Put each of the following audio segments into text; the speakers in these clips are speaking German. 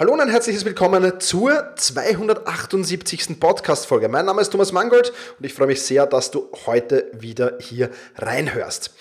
Hallo und ein herzliches Willkommen zur 278. Podcast-Folge. Mein Name ist Thomas Mangold und ich freue mich sehr, dass du heute wieder hier reinhörst.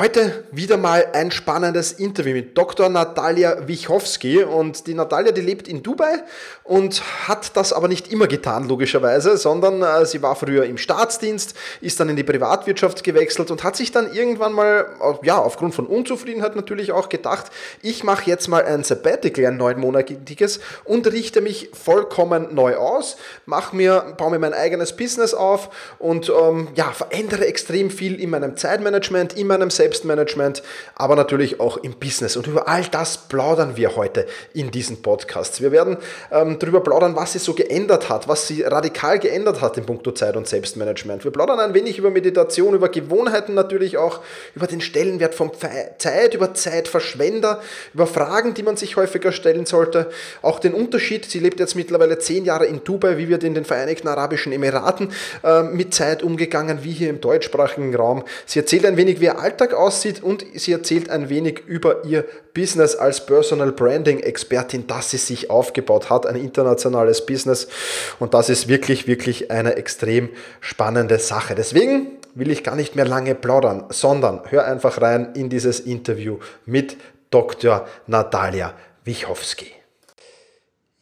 Heute wieder mal ein spannendes Interview mit Dr. Natalia Wichowski und die Natalia, die lebt in Dubai und hat das aber nicht immer getan, logischerweise, sondern äh, sie war früher im Staatsdienst, ist dann in die Privatwirtschaft gewechselt und hat sich dann irgendwann mal, ja, aufgrund von Unzufriedenheit natürlich auch gedacht, ich mache jetzt mal ein Sabbatical, ein neunmonatiges und richte mich vollkommen neu aus, mache mir, baue mir mein eigenes Business auf und ähm, ja, verändere extrem viel in meinem Zeitmanagement, in meinem Selbst Selbstmanagement, aber natürlich auch im Business. Und über all das plaudern wir heute in diesen Podcasts. Wir werden ähm, darüber plaudern, was sie so geändert hat, was sie radikal geändert hat in puncto Zeit und Selbstmanagement. Wir plaudern ein wenig über Meditation, über Gewohnheiten natürlich auch, über den Stellenwert von Zeit, über Zeitverschwender, über Fragen, die man sich häufiger stellen sollte. Auch den Unterschied, sie lebt jetzt mittlerweile zehn Jahre in Dubai, wie wird in den Vereinigten Arabischen Emiraten äh, mit Zeit umgegangen, wie hier im deutschsprachigen Raum. Sie erzählt ein wenig, wie ihr Alltag aussieht und sie erzählt ein wenig über ihr Business als Personal Branding Expertin, das sie sich aufgebaut hat, ein internationales Business und das ist wirklich, wirklich eine extrem spannende Sache. Deswegen will ich gar nicht mehr lange plaudern, sondern hör einfach rein in dieses Interview mit Dr. Natalia Wichowski.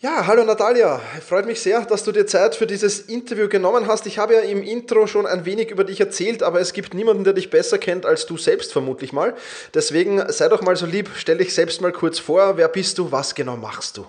Ja, hallo Natalia, freut mich sehr, dass du dir Zeit für dieses Interview genommen hast. Ich habe ja im Intro schon ein wenig über dich erzählt, aber es gibt niemanden, der dich besser kennt als du selbst vermutlich mal. Deswegen sei doch mal so lieb, stell dich selbst mal kurz vor. Wer bist du? Was genau machst du?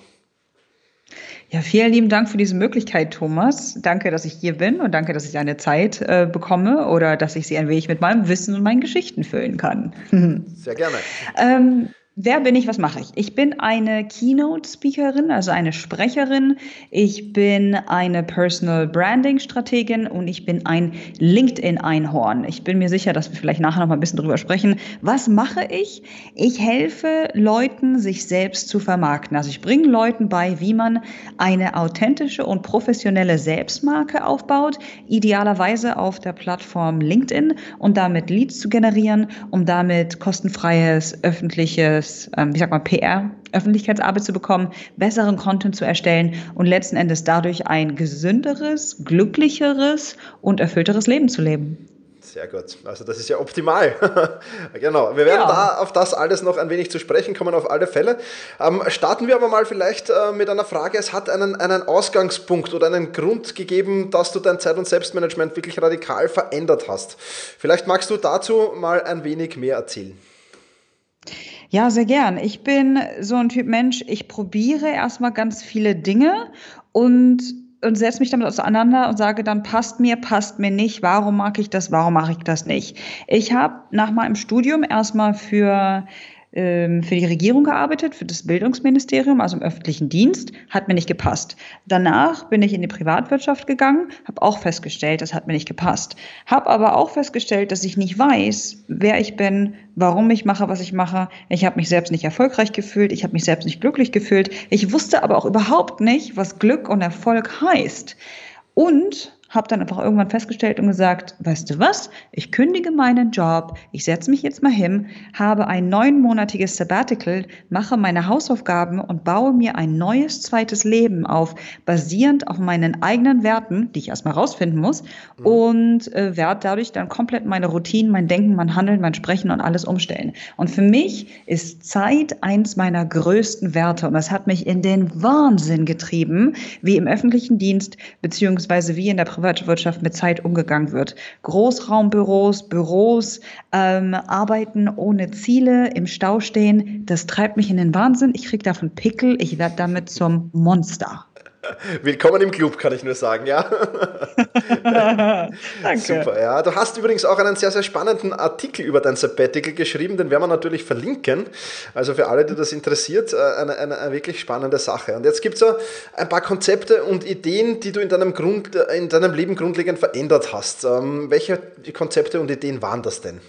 Ja, vielen lieben Dank für diese Möglichkeit, Thomas. Danke, dass ich hier bin und danke, dass ich eine Zeit äh, bekomme oder dass ich sie ein wenig mit meinem Wissen und meinen Geschichten füllen kann. Sehr gerne. ähm, Wer bin ich? Was mache ich? Ich bin eine Keynote-Speakerin, also eine Sprecherin. Ich bin eine Personal Branding-Strategin und ich bin ein LinkedIn-Einhorn. Ich bin mir sicher, dass wir vielleicht nachher noch mal ein bisschen drüber sprechen. Was mache ich? Ich helfe Leuten, sich selbst zu vermarkten. Also ich bringe Leuten bei, wie man eine authentische und professionelle Selbstmarke aufbaut, idealerweise auf der Plattform LinkedIn und damit Leads zu generieren, um damit kostenfreies öffentliches öffentliches, ähm, wie sag mal, PR, Öffentlichkeitsarbeit zu bekommen, besseren Content zu erstellen und letzten Endes dadurch ein gesünderes, glücklicheres und erfüllteres Leben zu leben. Sehr gut. Also das ist ja optimal. genau. Wir werden ja. da auf das alles noch ein wenig zu sprechen kommen, auf alle Fälle. Ähm, starten wir aber mal vielleicht äh, mit einer Frage. Es hat einen, einen Ausgangspunkt oder einen Grund gegeben, dass du dein Zeit- und Selbstmanagement wirklich radikal verändert hast. Vielleicht magst du dazu mal ein wenig mehr erzählen. Ja, sehr gern. Ich bin so ein Typ Mensch, ich probiere erstmal ganz viele Dinge und und setze mich damit auseinander und sage dann, passt mir, passt mir nicht, warum mag ich das, warum mache ich das nicht. Ich habe nach meinem Studium erstmal für ähm, für die Regierung gearbeitet, für das Bildungsministerium, also im öffentlichen Dienst, hat mir nicht gepasst. Danach bin ich in die Privatwirtschaft gegangen, habe auch festgestellt, das hat mir nicht gepasst. Habe aber auch festgestellt, dass ich nicht weiß, wer ich bin, warum ich mache, was ich mache. Ich habe mich selbst nicht erfolgreich gefühlt, ich habe mich selbst nicht glücklich gefühlt. Ich wusste aber auch überhaupt nicht, was Glück und Erfolg heißt. Und habe dann einfach irgendwann festgestellt und gesagt, weißt du was, ich kündige meinen Job, ich setze mich jetzt mal hin, habe ein neunmonatiges Sabbatical, mache meine Hausaufgaben und baue mir ein neues zweites Leben auf, basierend auf meinen eigenen Werten, die ich erstmal rausfinden muss, mhm. und äh, werde dadurch dann komplett meine Routinen, mein Denken, mein Handeln, mein Sprechen und alles umstellen. Und für mich ist Zeit eins meiner größten Werte und das hat mich in den Wahnsinn getrieben, wie im öffentlichen Dienst beziehungsweise wie in der Privatwirtschaft mit Zeit umgegangen wird. Großraumbüros, Büros, ähm, Arbeiten ohne Ziele, im Stau stehen, das treibt mich in den Wahnsinn. Ich kriege davon Pickel, ich werde damit zum Monster. Willkommen im Club, kann ich nur sagen, ja. Danke. Super, ja. Du hast übrigens auch einen sehr, sehr spannenden Artikel über dein Sabbatical geschrieben, den werden wir natürlich verlinken. Also für alle, die das interessiert, äh, eine, eine, eine wirklich spannende Sache. Und jetzt gibt es so ein paar Konzepte und Ideen, die du in deinem, Grund, in deinem Leben grundlegend verändert hast. Ähm, welche Konzepte und Ideen waren das denn?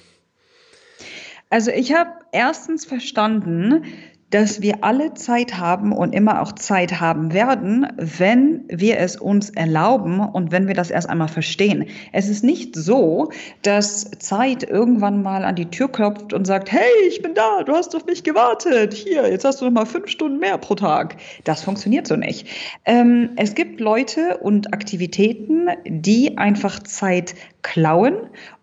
Also ich habe erstens verstanden, dass wir alle Zeit haben und immer auch Zeit haben werden, wenn wir es uns erlauben und wenn wir das erst einmal verstehen. Es ist nicht so, dass Zeit irgendwann mal an die Tür klopft und sagt, hey, ich bin da, du hast auf mich gewartet, hier, jetzt hast du noch mal fünf Stunden mehr pro Tag. Das funktioniert so nicht. Ähm, es gibt Leute und Aktivitäten, die einfach Zeit klauen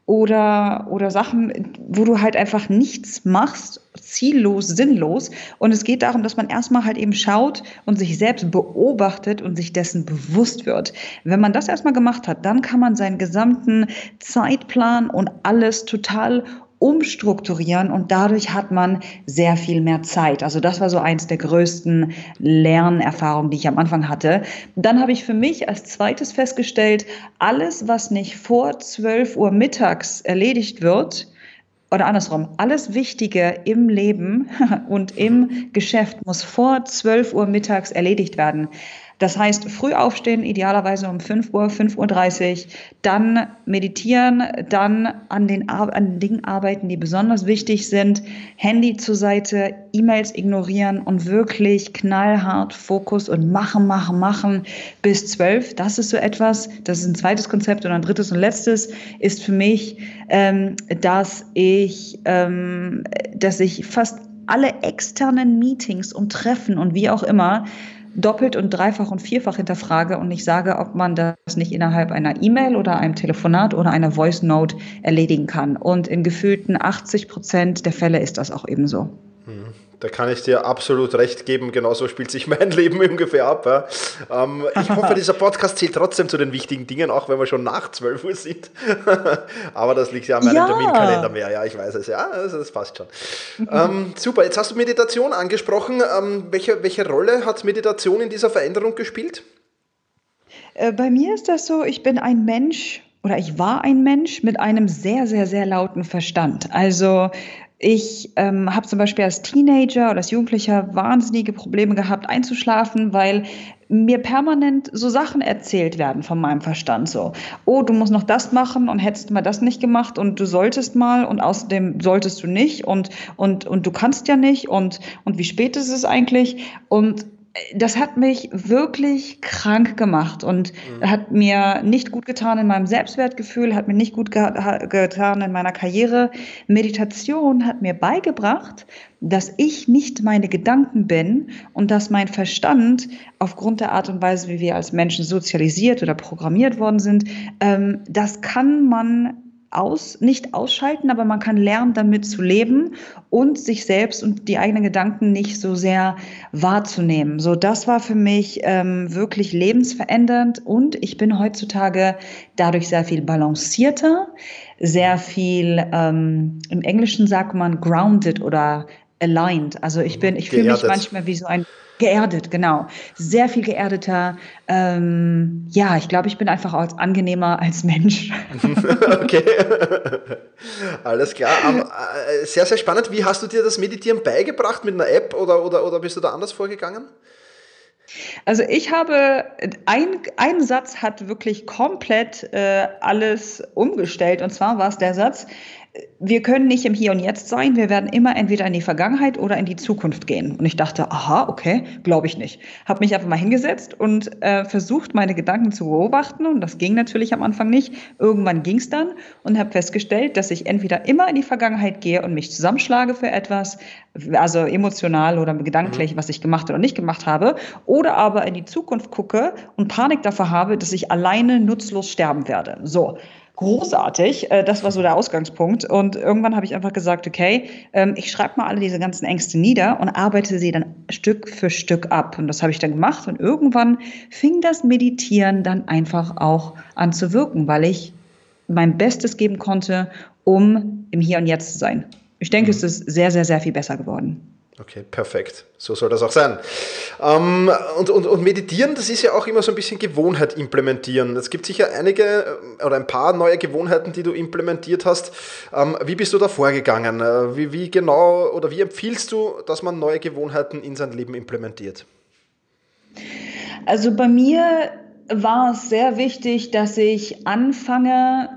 oder, oder Sachen, wo du halt einfach nichts machst, ziellos, sinnlos. Und es geht darum, dass man erstmal halt eben schaut und sich selbst beobachtet und sich dessen bewusst wird. Wenn man das erstmal gemacht hat, dann kann man seinen gesamten Zeitplan und alles total umstrukturieren und dadurch hat man sehr viel mehr Zeit. Also das war so eins der größten Lernerfahrungen, die ich am Anfang hatte. Dann habe ich für mich als zweites festgestellt, alles, was nicht vor 12 Uhr mittags erledigt wird, oder andersrum, alles Wichtige im Leben und im Geschäft muss vor 12 Uhr mittags erledigt werden. Das heißt, früh aufstehen, idealerweise um 5 Uhr, 5.30 Uhr, dann meditieren, dann an den, an Dingen arbeiten, die besonders wichtig sind, Handy zur Seite, E-Mails ignorieren und wirklich knallhart Fokus und machen, machen, machen bis 12. Das ist so etwas, das ist ein zweites Konzept und ein drittes und letztes ist für mich, ähm, dass ich, ähm, dass ich fast alle externen Meetings und Treffen und wie auch immer doppelt und dreifach und vierfach hinterfrage und ich sage, ob man das nicht innerhalb einer E-Mail oder einem Telefonat oder einer Voice Note erledigen kann. Und in gefühlten 80 Prozent der Fälle ist das auch ebenso. Mhm. Da kann ich dir absolut recht geben. Genauso spielt sich mein Leben ungefähr ab. Ja. Ähm, ich hoffe, dieser Podcast zählt trotzdem zu den wichtigen Dingen, auch wenn wir schon nach 12 Uhr sind. Aber das liegt ja an meinem ja. Terminkalender mehr. Ja, ich weiß es. Ja, das, das passt schon. ähm, super. Jetzt hast du Meditation angesprochen. Ähm, welche, welche Rolle hat Meditation in dieser Veränderung gespielt? Äh, bei mir ist das so, ich bin ein Mensch, oder ich war ein Mensch mit einem sehr, sehr, sehr lauten Verstand. Also ich ähm, habe zum Beispiel als Teenager oder als Jugendlicher wahnsinnige Probleme gehabt, einzuschlafen, weil mir permanent so Sachen erzählt werden von meinem Verstand. So, oh, du musst noch das machen und hättest mal das nicht gemacht und du solltest mal und außerdem solltest du nicht und, und, und du kannst ja nicht und, und wie spät ist es eigentlich? Und das hat mich wirklich krank gemacht und mhm. hat mir nicht gut getan in meinem Selbstwertgefühl, hat mir nicht gut ge getan in meiner Karriere. Meditation hat mir beigebracht, dass ich nicht meine Gedanken bin und dass mein Verstand aufgrund der Art und Weise, wie wir als Menschen sozialisiert oder programmiert worden sind, ähm, das kann man aus, nicht ausschalten, aber man kann lernen, damit zu leben und sich selbst und die eigenen Gedanken nicht so sehr wahrzunehmen. So, das war für mich ähm, wirklich lebensverändernd und ich bin heutzutage dadurch sehr viel balancierter, sehr viel, ähm, im Englischen sagt man grounded oder aligned. Also ich bin, ich fühle mich manchmal wie so ein Geerdet, genau. Sehr viel geerdeter. Ähm, ja, ich glaube, ich bin einfach als angenehmer als Mensch. okay. Alles klar. Um, äh, sehr, sehr spannend. Wie hast du dir das Meditieren beigebracht? Mit einer App oder, oder, oder bist du da anders vorgegangen? Also ich habe, ein, ein Satz hat wirklich komplett äh, alles umgestellt. Und zwar war es der Satz, wir können nicht im Hier und Jetzt sein, wir werden immer entweder in die Vergangenheit oder in die Zukunft gehen. Und ich dachte, aha, okay, glaube ich nicht. Habe mich einfach mal hingesetzt und äh, versucht, meine Gedanken zu beobachten. Und das ging natürlich am Anfang nicht. Irgendwann ging es dann und habe festgestellt, dass ich entweder immer in die Vergangenheit gehe und mich zusammenschlage für etwas, also emotional oder gedanklich, mhm. was ich gemacht oder nicht gemacht habe, oder aber in die Zukunft gucke und Panik davor habe, dass ich alleine nutzlos sterben werde. So großartig. Äh, das war so der Ausgangspunkt. Und irgendwann habe ich einfach gesagt, okay, ähm, ich schreibe mal alle diese ganzen Ängste nieder und arbeite sie dann Stück für Stück ab. Und das habe ich dann gemacht. Und irgendwann fing das Meditieren dann einfach auch an zu wirken, weil ich mein Bestes geben konnte, um im Hier und Jetzt zu sein. Ich denke, mhm. es ist sehr, sehr, sehr viel besser geworden. Okay, perfekt. So soll das auch sein. Ähm, und, und, und meditieren, das ist ja auch immer so ein bisschen Gewohnheit implementieren. Es gibt sicher einige äh, oder ein paar neue Gewohnheiten, die du implementiert hast. Ähm, wie bist du da vorgegangen? Äh, wie, wie genau oder wie empfiehlst du, dass man neue Gewohnheiten in sein Leben implementiert? Also bei mir war es sehr wichtig, dass ich anfange,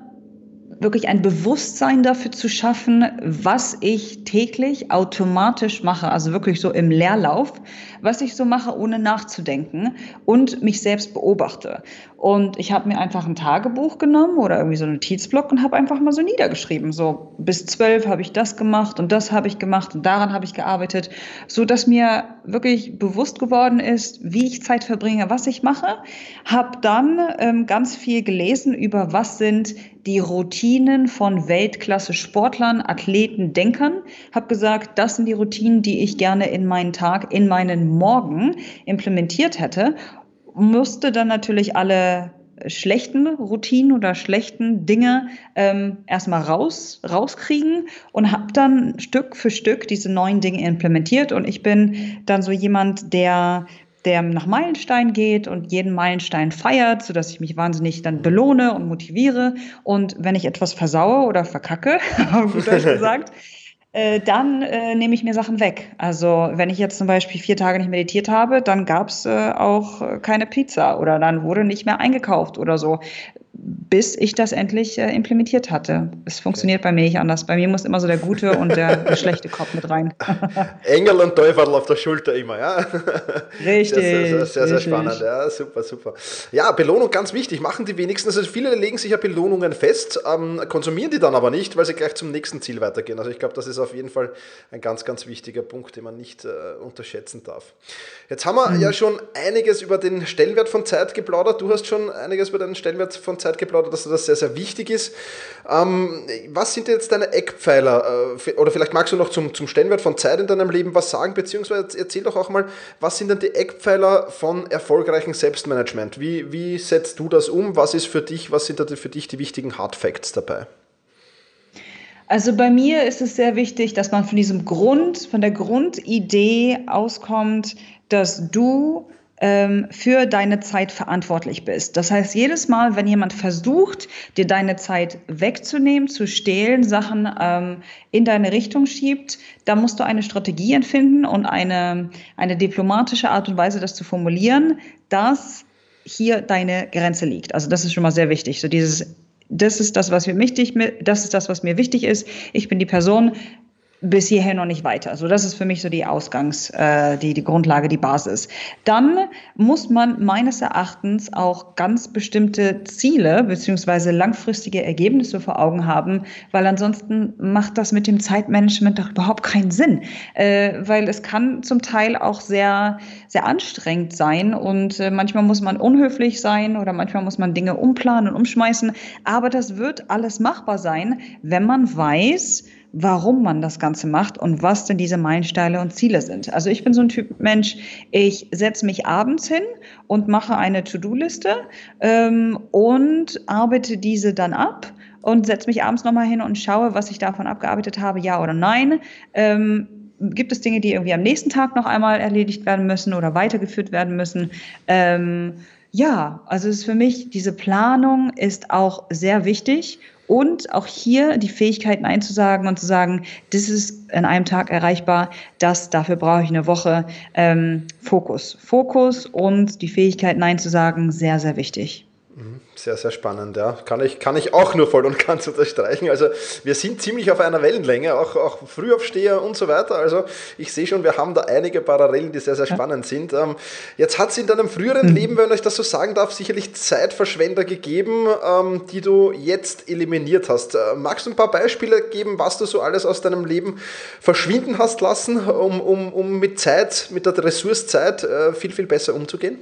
wirklich ein Bewusstsein dafür zu schaffen, was ich täglich automatisch mache, also wirklich so im Leerlauf, was ich so mache, ohne nachzudenken und mich selbst beobachte. Und ich habe mir einfach ein Tagebuch genommen oder irgendwie so einen Notizblock und habe einfach mal so niedergeschrieben. So bis zwölf habe ich das gemacht und das habe ich gemacht und daran habe ich gearbeitet, so dass mir wirklich bewusst geworden ist, wie ich Zeit verbringe, was ich mache. Habe dann ähm, ganz viel gelesen über was sind die Routinen von Weltklasse-Sportlern, Athleten, Denkern. Habe gesagt, das sind die Routinen, die ich gerne in meinen Tag, in meinen Morgen implementiert hätte musste dann natürlich alle schlechten Routinen oder schlechten Dinge ähm, erstmal raus, rauskriegen und habe dann Stück für Stück diese neuen Dinge implementiert. Und ich bin dann so jemand, der der nach Meilenstein geht und jeden Meilenstein feiert, sodass ich mich wahnsinnig dann belohne und motiviere. Und wenn ich etwas versaue oder verkacke, gut gesagt, äh, dann äh, nehme ich mir Sachen weg. Also wenn ich jetzt zum Beispiel vier Tage nicht meditiert habe, dann gab es äh, auch äh, keine Pizza oder dann wurde nicht mehr eingekauft oder so bis ich das endlich äh, implementiert hatte. Es funktioniert bei mir nicht anders. Bei mir muss immer so der gute und der, der schlechte Kopf mit rein. Engel und Teufel auf der Schulter immer, ja. Richtig. Sehr, sehr, sehr, sehr richtig. spannend, ja, super, super. Ja, Belohnung ganz wichtig, machen die wenigsten. Also viele legen sich ja Belohnungen fest, ähm, konsumieren die dann aber nicht, weil sie gleich zum nächsten Ziel weitergehen. Also ich glaube, das ist auf jeden Fall ein ganz, ganz wichtiger Punkt, den man nicht äh, unterschätzen darf. Jetzt haben wir mhm. ja schon einiges über den Stellenwert von Zeit geplaudert. Du hast schon einiges über den Stellenwert von Zeit geplaudert, dass das sehr, sehr wichtig ist. Ähm, was sind jetzt deine Eckpfeiler? Äh, oder vielleicht magst du noch zum, zum Stellenwert von Zeit in deinem Leben was sagen, beziehungsweise erzähl doch auch mal, was sind denn die Eckpfeiler von erfolgreichem Selbstmanagement? Wie, wie setzt du das um? Was ist für dich, was sind da für dich die wichtigen Hard Facts dabei? Also bei mir ist es sehr wichtig, dass man von diesem Grund, von der Grundidee auskommt, dass du ähm, für deine Zeit verantwortlich bist. Das heißt, jedes Mal, wenn jemand versucht, dir deine Zeit wegzunehmen, zu stehlen, Sachen ähm, in deine Richtung schiebt, da musst du eine Strategie empfinden und eine, eine diplomatische Art und Weise, das zu formulieren, dass hier deine Grenze liegt. Also das ist schon mal sehr wichtig. So dieses das ist das, was mir wichtig, das ist das, was mir wichtig ist. Ich bin die Person, bis hierher noch nicht weiter. So, das ist für mich so die Ausgangs, äh, die, die Grundlage, die Basis. Dann muss man meines Erachtens auch ganz bestimmte Ziele beziehungsweise langfristige Ergebnisse vor Augen haben, weil ansonsten macht das mit dem Zeitmanagement doch überhaupt keinen Sinn. Äh, weil es kann zum Teil auch sehr, sehr anstrengend sein und äh, manchmal muss man unhöflich sein oder manchmal muss man Dinge umplanen und umschmeißen. Aber das wird alles machbar sein, wenn man weiß, warum man das Ganze macht und was denn diese Meilensteine und Ziele sind. Also ich bin so ein Typ Mensch, ich setze mich abends hin und mache eine To-Do-Liste ähm, und arbeite diese dann ab und setze mich abends nochmal hin und schaue, was ich davon abgearbeitet habe, ja oder nein. Ähm, gibt es Dinge, die irgendwie am nächsten Tag noch einmal erledigt werden müssen oder weitergeführt werden müssen? Ähm, ja, also es ist für mich, diese Planung ist auch sehr wichtig und auch hier die Fähigkeit Nein zu sagen und zu sagen, das ist an einem Tag erreichbar, das, dafür brauche ich eine Woche. Ähm, Fokus. Fokus und die Fähigkeit Nein zu sagen, sehr, sehr wichtig. Mhm. Sehr, sehr spannend, ja. Kann ich, kann ich auch nur voll und ganz unterstreichen. Also wir sind ziemlich auf einer Wellenlänge, auch, auch Frühaufsteher und so weiter. Also ich sehe schon, wir haben da einige Parallelen, die sehr, sehr spannend sind. Ähm, jetzt hat es in deinem früheren mhm. Leben, wenn ich das so sagen darf, sicherlich Zeitverschwender gegeben, ähm, die du jetzt eliminiert hast. Äh, magst du ein paar Beispiele geben, was du so alles aus deinem Leben verschwinden hast lassen, um, um, um mit Zeit, mit der Ressource Zeit äh, viel, viel besser umzugehen?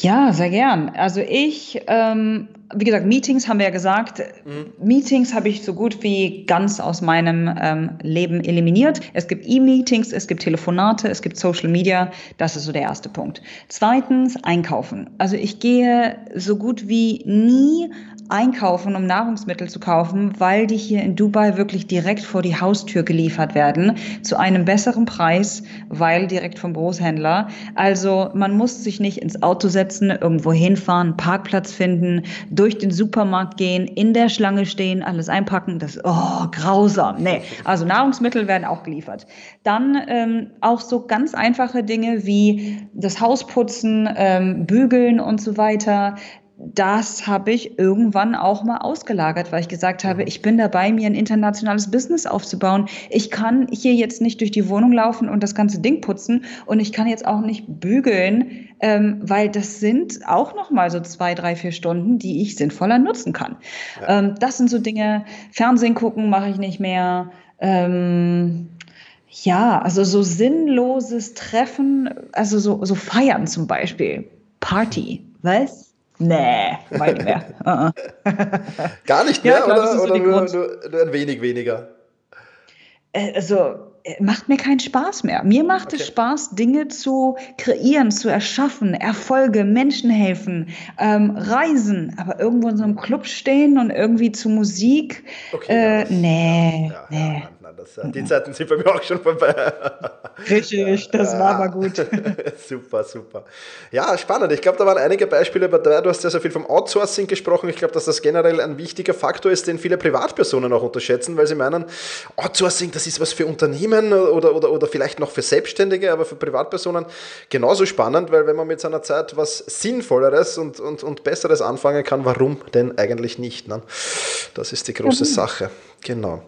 Ja, sehr gern. Also ich, ähm, wie gesagt, Meetings haben wir ja gesagt. Mhm. Meetings habe ich so gut wie ganz aus meinem ähm, Leben eliminiert. Es gibt E-Meetings, es gibt Telefonate, es gibt Social Media. Das ist so der erste Punkt. Zweitens, einkaufen. Also ich gehe so gut wie nie einkaufen, um Nahrungsmittel zu kaufen, weil die hier in Dubai wirklich direkt vor die Haustür geliefert werden, zu einem besseren Preis, weil direkt vom Großhändler. Also man muss sich nicht ins Auto setzen, irgendwo hinfahren, Parkplatz finden, durch den Supermarkt gehen, in der Schlange stehen, alles einpacken. Das oh grausam. Nee, also Nahrungsmittel werden auch geliefert. Dann ähm, auch so ganz einfache Dinge wie das Haus putzen, ähm, bügeln und so weiter das habe ich irgendwann auch mal ausgelagert, weil ich gesagt habe, ich bin dabei, mir ein internationales Business aufzubauen. Ich kann hier jetzt nicht durch die Wohnung laufen und das ganze Ding putzen und ich kann jetzt auch nicht bügeln, ähm, weil das sind auch noch mal so zwei, drei, vier Stunden, die ich sinnvoller nutzen kann. Ja. Ähm, das sind so Dinge. Fernsehen gucken mache ich nicht mehr. Ähm, ja, also so sinnloses Treffen, also so, so Feiern zum Beispiel. Party, was? Nee, nicht mehr. Uh-uh. Gar nicht mehr ja, glaub, oder, oder nur, nur, nur, ein wenig weniger? Äh, also äh, macht mir keinen Spaß mehr. Mir macht okay. es Spaß, Dinge zu kreieren, zu erschaffen, Erfolge, Menschen helfen, ähm, reisen, aber irgendwo in so einem Club stehen und irgendwie zu Musik. Okay, äh, ja, nee, ja, nee. Das, äh, die Zeiten sind bei mir auch schon vorbei. Richtig, das war aber gut. super, super. Ja, spannend. Ich glaube, da waren einige Beispiele dabei. Du hast ja so viel vom Outsourcing gesprochen. Ich glaube, dass das generell ein wichtiger Faktor ist, den viele Privatpersonen auch unterschätzen, weil sie meinen, Outsourcing, das ist was für Unternehmen oder, oder, oder vielleicht noch für Selbstständige, aber für Privatpersonen genauso spannend, weil wenn man mit seiner Zeit was Sinnvolleres und, und, und Besseres anfangen kann, warum denn eigentlich nicht? Ne? Das ist die große mhm. Sache. Genau.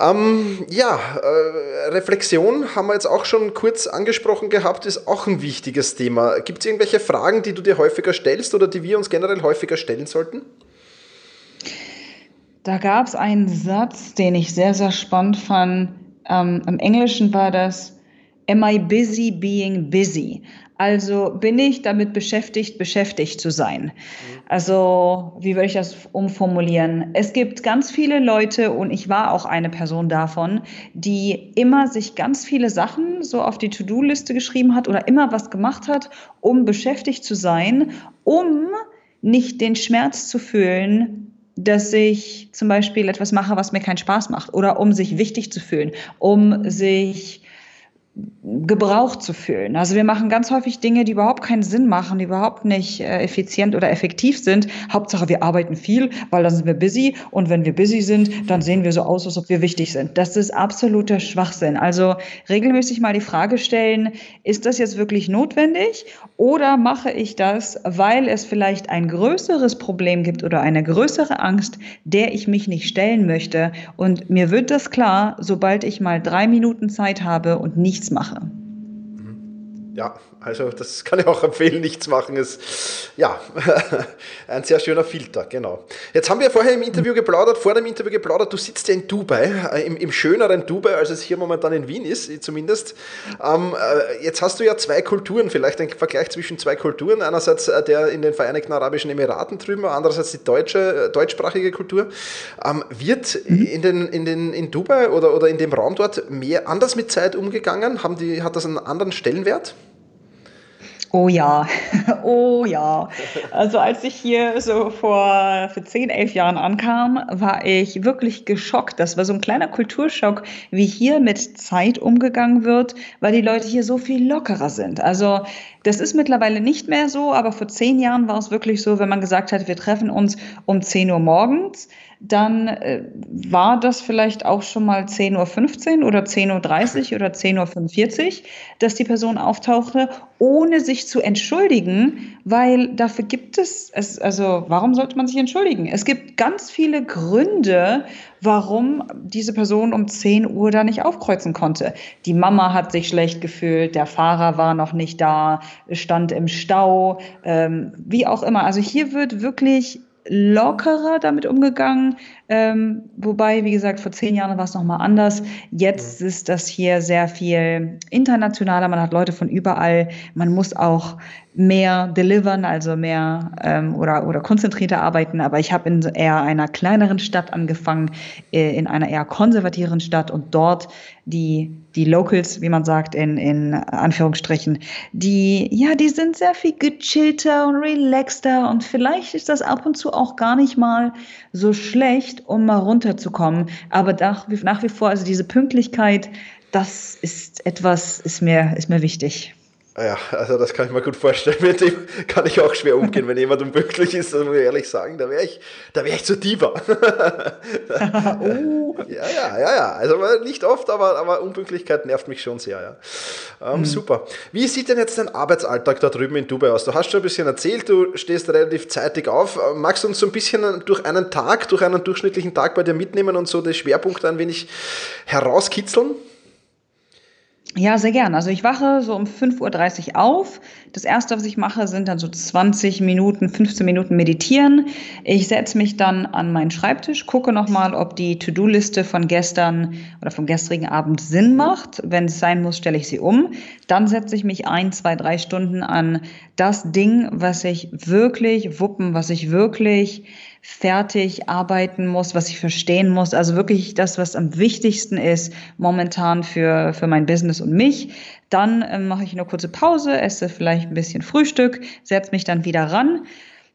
Ähm, ja, äh, Reflexion haben wir jetzt auch schon kurz angesprochen gehabt, ist auch ein wichtiges Thema. Gibt es irgendwelche Fragen, die du dir häufiger stellst oder die wir uns generell häufiger stellen sollten? Da gab es einen Satz, den ich sehr, sehr spannend fand. Ähm, Im Englischen war das, Am I busy being busy? Also bin ich damit beschäftigt, beschäftigt zu sein. Also wie würde ich das umformulieren? Es gibt ganz viele Leute und ich war auch eine Person davon, die immer sich ganz viele Sachen so auf die To-Do-Liste geschrieben hat oder immer was gemacht hat, um beschäftigt zu sein, um nicht den Schmerz zu fühlen, dass ich zum Beispiel etwas mache, was mir keinen Spaß macht oder um sich wichtig zu fühlen, um sich gebraucht zu fühlen. Also wir machen ganz häufig Dinge, die überhaupt keinen Sinn machen, die überhaupt nicht äh, effizient oder effektiv sind. Hauptsache, wir arbeiten viel, weil dann sind wir busy und wenn wir busy sind, dann sehen wir so aus, als ob wir wichtig sind. Das ist absoluter Schwachsinn. Also regelmäßig mal die Frage stellen, ist das jetzt wirklich notwendig oder mache ich das, weil es vielleicht ein größeres Problem gibt oder eine größere Angst, der ich mich nicht stellen möchte und mir wird das klar, sobald ich mal drei Minuten Zeit habe und nichts mache. Ja, also das kann ich auch empfehlen, nichts machen ist ja ein sehr schöner Filter, genau. Jetzt haben wir vorher im Interview geplaudert, vor dem Interview geplaudert, du sitzt ja in Dubai, äh, im, im schöneren Dubai, als es hier momentan in Wien ist, zumindest. Ähm, äh, jetzt hast du ja zwei Kulturen, vielleicht ein Vergleich zwischen zwei Kulturen. Einerseits äh, der in den Vereinigten Arabischen Emiraten drüben, andererseits die deutsche, deutschsprachige Kultur. Ähm, wird mhm. in, den, in, den, in Dubai oder, oder in dem Raum dort mehr anders mit Zeit umgegangen? Haben die, hat das einen anderen Stellenwert? Oh ja, oh ja. Also als ich hier so vor für zehn, elf Jahren ankam, war ich wirklich geschockt. Das war so ein kleiner Kulturschock, wie hier mit Zeit umgegangen wird, weil die Leute hier so viel lockerer sind. Also das ist mittlerweile nicht mehr so, aber vor zehn Jahren war es wirklich so, wenn man gesagt hat, wir treffen uns um 10 Uhr morgens, dann äh, war das vielleicht auch schon mal 10.15 Uhr oder 10.30 Uhr oder 10.45 Uhr, dass die Person auftauchte, ohne sich zu entschuldigen, weil dafür gibt es, es, also warum sollte man sich entschuldigen? Es gibt ganz viele Gründe, warum diese Person um 10 Uhr da nicht aufkreuzen konnte. Die Mama hat sich schlecht gefühlt, der Fahrer war noch nicht da, stand im Stau, ähm, wie auch immer. Also hier wird wirklich lockerer damit umgegangen. Ähm, wobei, wie gesagt, vor zehn Jahren war es nochmal anders. Jetzt mhm. ist das hier sehr viel internationaler. Man hat Leute von überall. Man muss auch mehr delivern, also mehr ähm, oder, oder konzentrierter arbeiten. Aber ich habe in eher einer kleineren Stadt angefangen, äh, in einer eher konservativeren Stadt und dort die, die Locals, wie man sagt, in, in Anführungsstrichen, die, ja, die sind sehr viel gechillter und relaxter und vielleicht ist das ab und zu auch gar nicht mal so schlecht, um mal runterzukommen. Aber nach, nach wie vor, also diese Pünktlichkeit, das ist etwas, ist mir, ist mir wichtig. Ja, also das kann ich mir gut vorstellen. Mit dem kann ich auch schwer umgehen, wenn jemand unpünktlich ist, das muss ich ehrlich sagen. Da wäre ich, da wäre ich zu Diva. oh. Ja, ja, ja, ja. Also nicht oft, aber, aber Unpünktlichkeit nervt mich schon sehr, ja. Ähm, mhm. Super. Wie sieht denn jetzt dein Arbeitsalltag da drüben in Dubai aus? Du hast schon ein bisschen erzählt, du stehst relativ zeitig auf. Magst du uns so ein bisschen durch einen Tag, durch einen durchschnittlichen Tag bei dir mitnehmen und so die Schwerpunkte ein wenig herauskitzeln? Ja, sehr gern. Also ich wache so um 5.30 Uhr auf. Das erste, was ich mache, sind dann so 20 Minuten, 15 Minuten meditieren. Ich setze mich dann an meinen Schreibtisch, gucke nochmal, ob die To-Do-Liste von gestern oder vom gestrigen Abend Sinn macht. Wenn es sein muss, stelle ich sie um. Dann setze ich mich ein, zwei, drei Stunden an das Ding, was ich wirklich wuppen, was ich wirklich fertig arbeiten muss, was ich verstehen muss. Also wirklich das, was am wichtigsten ist momentan für, für mein Business und mich. Dann äh, mache ich eine kurze Pause, esse vielleicht ein bisschen Frühstück, setze mich dann wieder ran.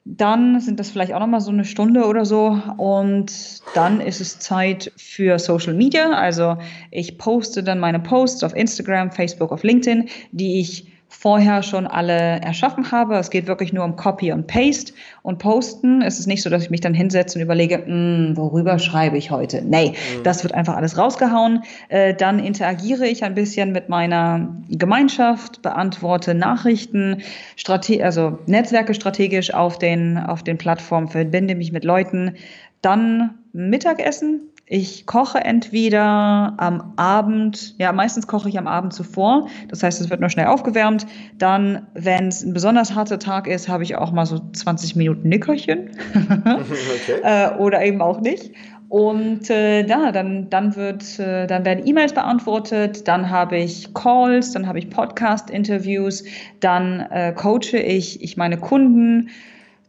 Dann sind das vielleicht auch noch mal so eine Stunde oder so und dann ist es Zeit für Social Media. Also ich poste dann meine Posts auf Instagram, Facebook, auf LinkedIn, die ich vorher schon alle erschaffen habe. Es geht wirklich nur um Copy und Paste und Posten. Es ist nicht so, dass ich mich dann hinsetze und überlege, hm, worüber schreibe ich heute? Nee, mhm. das wird einfach alles rausgehauen. Äh, dann interagiere ich ein bisschen mit meiner Gemeinschaft, beantworte Nachrichten, Strate also Netzwerke strategisch auf den, auf den Plattformen, verbinde mich mit Leuten. Dann Mittagessen, ich koche entweder am Abend, ja, meistens koche ich am Abend zuvor. Das heißt, es wird nur schnell aufgewärmt. Dann, wenn es ein besonders harter Tag ist, habe ich auch mal so 20 Minuten Nickerchen. okay. äh, oder eben auch nicht. Und äh, ja, dann, dann, wird, äh, dann werden E-Mails beantwortet, dann habe ich Calls, dann habe ich Podcast-Interviews, dann äh, coache ich, ich meine Kunden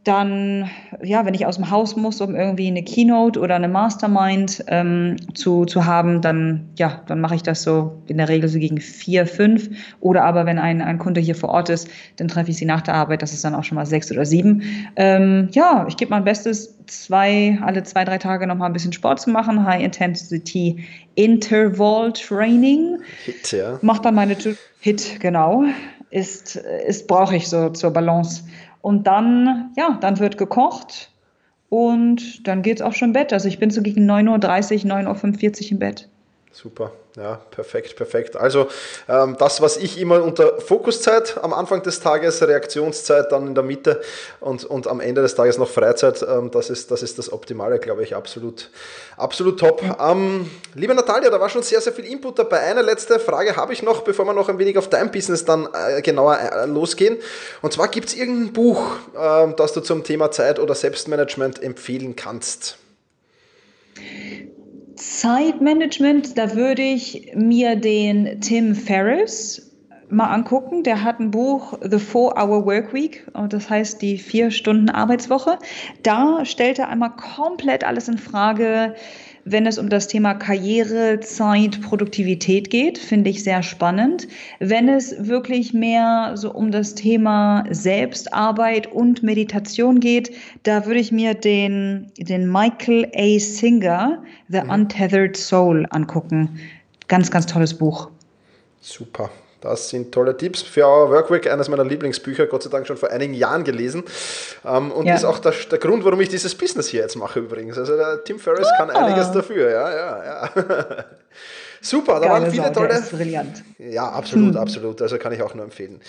dann, ja, wenn ich aus dem Haus muss, um irgendwie eine Keynote oder eine Mastermind ähm, zu, zu haben, dann, ja, dann mache ich das so in der Regel so gegen vier, fünf. Oder aber wenn ein, ein Kunde hier vor Ort ist, dann treffe ich sie nach der Arbeit, das ist dann auch schon mal sechs oder sieben. Ähm, ja, ich gebe mein Bestes, zwei, alle zwei, drei Tage nochmal ein bisschen Sport zu machen, High Intensity Interval Training. Hit, ja. Macht dann meine Hit, genau. Ist, ist brauche ich so zur Balance. Und dann, ja, dann wird gekocht und dann geht es auch schon im Bett. Also ich bin so gegen 9.30 Uhr, 9.45 Uhr im Bett. Super, ja, perfekt, perfekt. Also ähm, das, was ich immer unter Fokuszeit am Anfang des Tages, Reaktionszeit dann in der Mitte und, und am Ende des Tages noch Freizeit, ähm, das, ist, das ist das Optimale, glaube ich, absolut, absolut top. Ähm, liebe Natalia, da war schon sehr, sehr viel Input dabei. Eine letzte Frage habe ich noch, bevor wir noch ein wenig auf dein Business dann äh, genauer äh, losgehen. Und zwar gibt es irgendein Buch, äh, das du zum Thema Zeit oder Selbstmanagement empfehlen kannst? Zeitmanagement, da würde ich mir den Tim Ferriss mal angucken. Der hat ein Buch The Four-Hour Workweek, das heißt die vier Stunden Arbeitswoche. Da stellt er einmal komplett alles in Frage wenn es um das Thema Karriere, Zeit, Produktivität geht, finde ich sehr spannend. Wenn es wirklich mehr so um das Thema Selbstarbeit und Meditation geht, da würde ich mir den, den Michael A. Singer, The mhm. Untethered Soul, angucken. Ganz, ganz tolles Buch. Super. Das sind tolle Tipps für Our Workweek, eines meiner Lieblingsbücher, Gott sei Dank schon vor einigen Jahren gelesen. Ähm, und ja. ist auch der, der, Grund, warum ich dieses Business hier jetzt mache übrigens. Also der Tim Ferriss ah. kann einiges dafür, ja, ja, ja. Super, da Geile waren viele Sau, tolle. brillant. Ja, absolut, hm. absolut. Also kann ich auch nur empfehlen.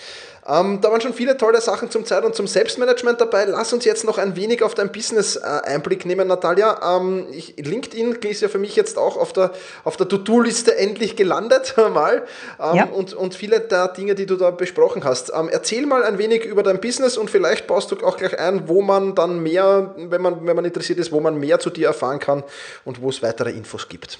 Ähm, da waren schon viele tolle Sachen zum Zeit- und zum Selbstmanagement dabei. Lass uns jetzt noch ein wenig auf dein Business äh, Einblick nehmen, Natalia. Ähm, ich, LinkedIn ist ja für mich jetzt auch auf der, auf der To-Do-Liste endlich gelandet mal. Ähm, ja. und, und viele der Dinge, die du da besprochen hast. Ähm, erzähl mal ein wenig über dein Business und vielleicht baust du auch gleich ein, wo man dann mehr, wenn man, wenn man interessiert ist, wo man mehr zu dir erfahren kann und wo es weitere Infos gibt.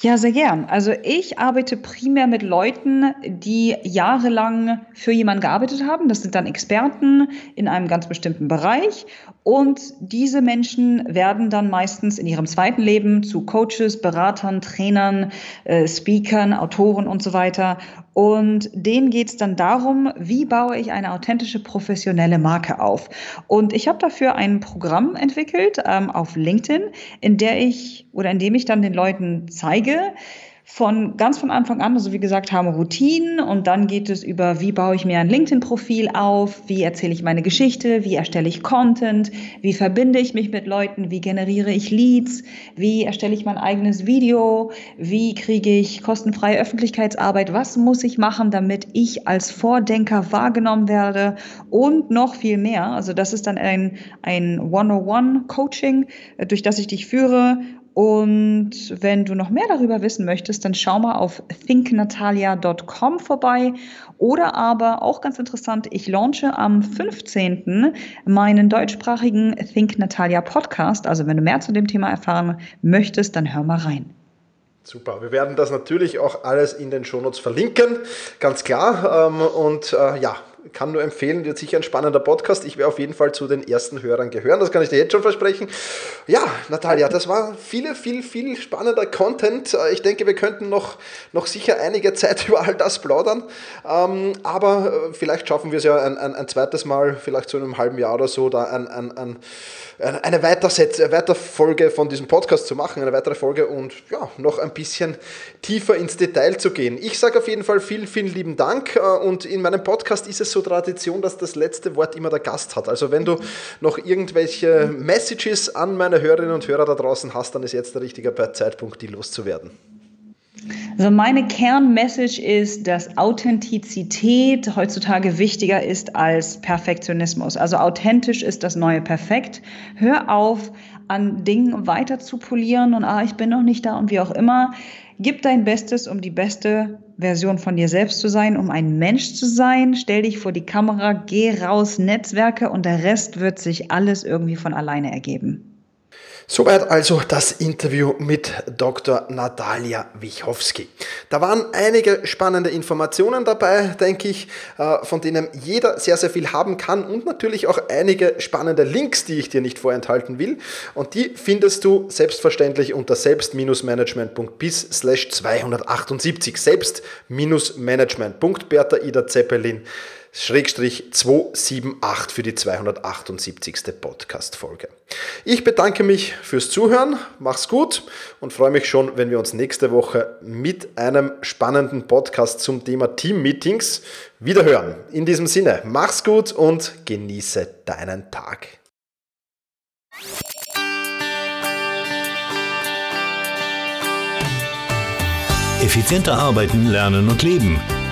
Ja, sehr gern. Also ich arbeite primär mit Leuten, die jahrelang für jemanden gearbeitet haben. Das sind dann Experten in einem ganz bestimmten Bereich. Und diese Menschen werden dann meistens in ihrem zweiten Leben zu Coaches, Beratern, Trainern, äh, Speakern, Autoren und so weiter. Und denen geht es dann darum, wie baue ich eine authentische professionelle Marke auf. Und ich habe dafür ein Programm entwickelt ähm, auf LinkedIn, in der ich oder in dem ich dann den Leuten zeige, von ganz von Anfang an, also wie gesagt, haben Routinen und dann geht es über, wie baue ich mir ein LinkedIn-Profil auf, wie erzähle ich meine Geschichte, wie erstelle ich Content, wie verbinde ich mich mit Leuten, wie generiere ich Leads, wie erstelle ich mein eigenes Video, wie kriege ich kostenfreie Öffentlichkeitsarbeit, was muss ich machen, damit ich als Vordenker wahrgenommen werde und noch viel mehr. Also das ist dann ein, ein One-on-One-Coaching, durch das ich dich führe und wenn du noch mehr darüber wissen möchtest, dann schau mal auf thinknatalia.com vorbei. Oder aber auch ganz interessant, ich launche am 15. meinen deutschsprachigen Think Natalia Podcast. Also wenn du mehr zu dem Thema erfahren möchtest, dann hör mal rein. Super, wir werden das natürlich auch alles in den Shownotes verlinken, ganz klar. Ähm, und äh, ja, kann nur empfehlen, wird sicher ein spannender Podcast. Ich werde auf jeden Fall zu den ersten Hörern gehören, das kann ich dir jetzt schon versprechen. Ja, Natalia, das war viel, viel, viel spannender Content. Ich denke, wir könnten noch, noch sicher einige Zeit über all das plaudern, ähm, aber äh, vielleicht schaffen wir es ja ein, ein, ein zweites Mal, vielleicht so in einem halben Jahr oder so, da ein, ein, ein eine Weiterfolge von diesem Podcast zu machen, eine weitere Folge und ja, noch ein bisschen tiefer ins Detail zu gehen. Ich sage auf jeden Fall vielen, vielen lieben Dank äh, und in meinem Podcast ist es so Tradition, dass das letzte Wort immer der Gast hat. Also wenn du noch irgendwelche Messages an meine Hörerinnen und Hörer da draußen hast, dann ist jetzt der richtige Zeitpunkt, die loszuwerden. Also meine Kernmessage ist, dass Authentizität heutzutage wichtiger ist als Perfektionismus. Also authentisch ist das neue Perfekt. Hör auf, an Dingen weiter zu polieren und ah, ich bin noch nicht da und wie auch immer. Gib dein Bestes, um die beste Version von dir selbst zu sein, um ein Mensch zu sein. Stell dich vor die Kamera, geh raus, Netzwerke und der Rest wird sich alles irgendwie von alleine ergeben. Soweit also das Interview mit Dr. Natalia Wichowski. Da waren einige spannende Informationen dabei, denke ich, äh, von denen jeder sehr, sehr viel haben kann und natürlich auch einige spannende Links, die ich dir nicht vorenthalten will. Und die findest du selbstverständlich unter selbst-management.bis slash 278. Selbst-management.bertha Ida Zeppelin Schrägstrich 278 für die 278. Podcast-Folge. Ich bedanke mich fürs Zuhören, mach's gut und freue mich schon, wenn wir uns nächste Woche mit einem spannenden Podcast zum Thema Team-Meetings wieder hören. In diesem Sinne, mach's gut und genieße deinen Tag. Effizienter arbeiten, lernen und leben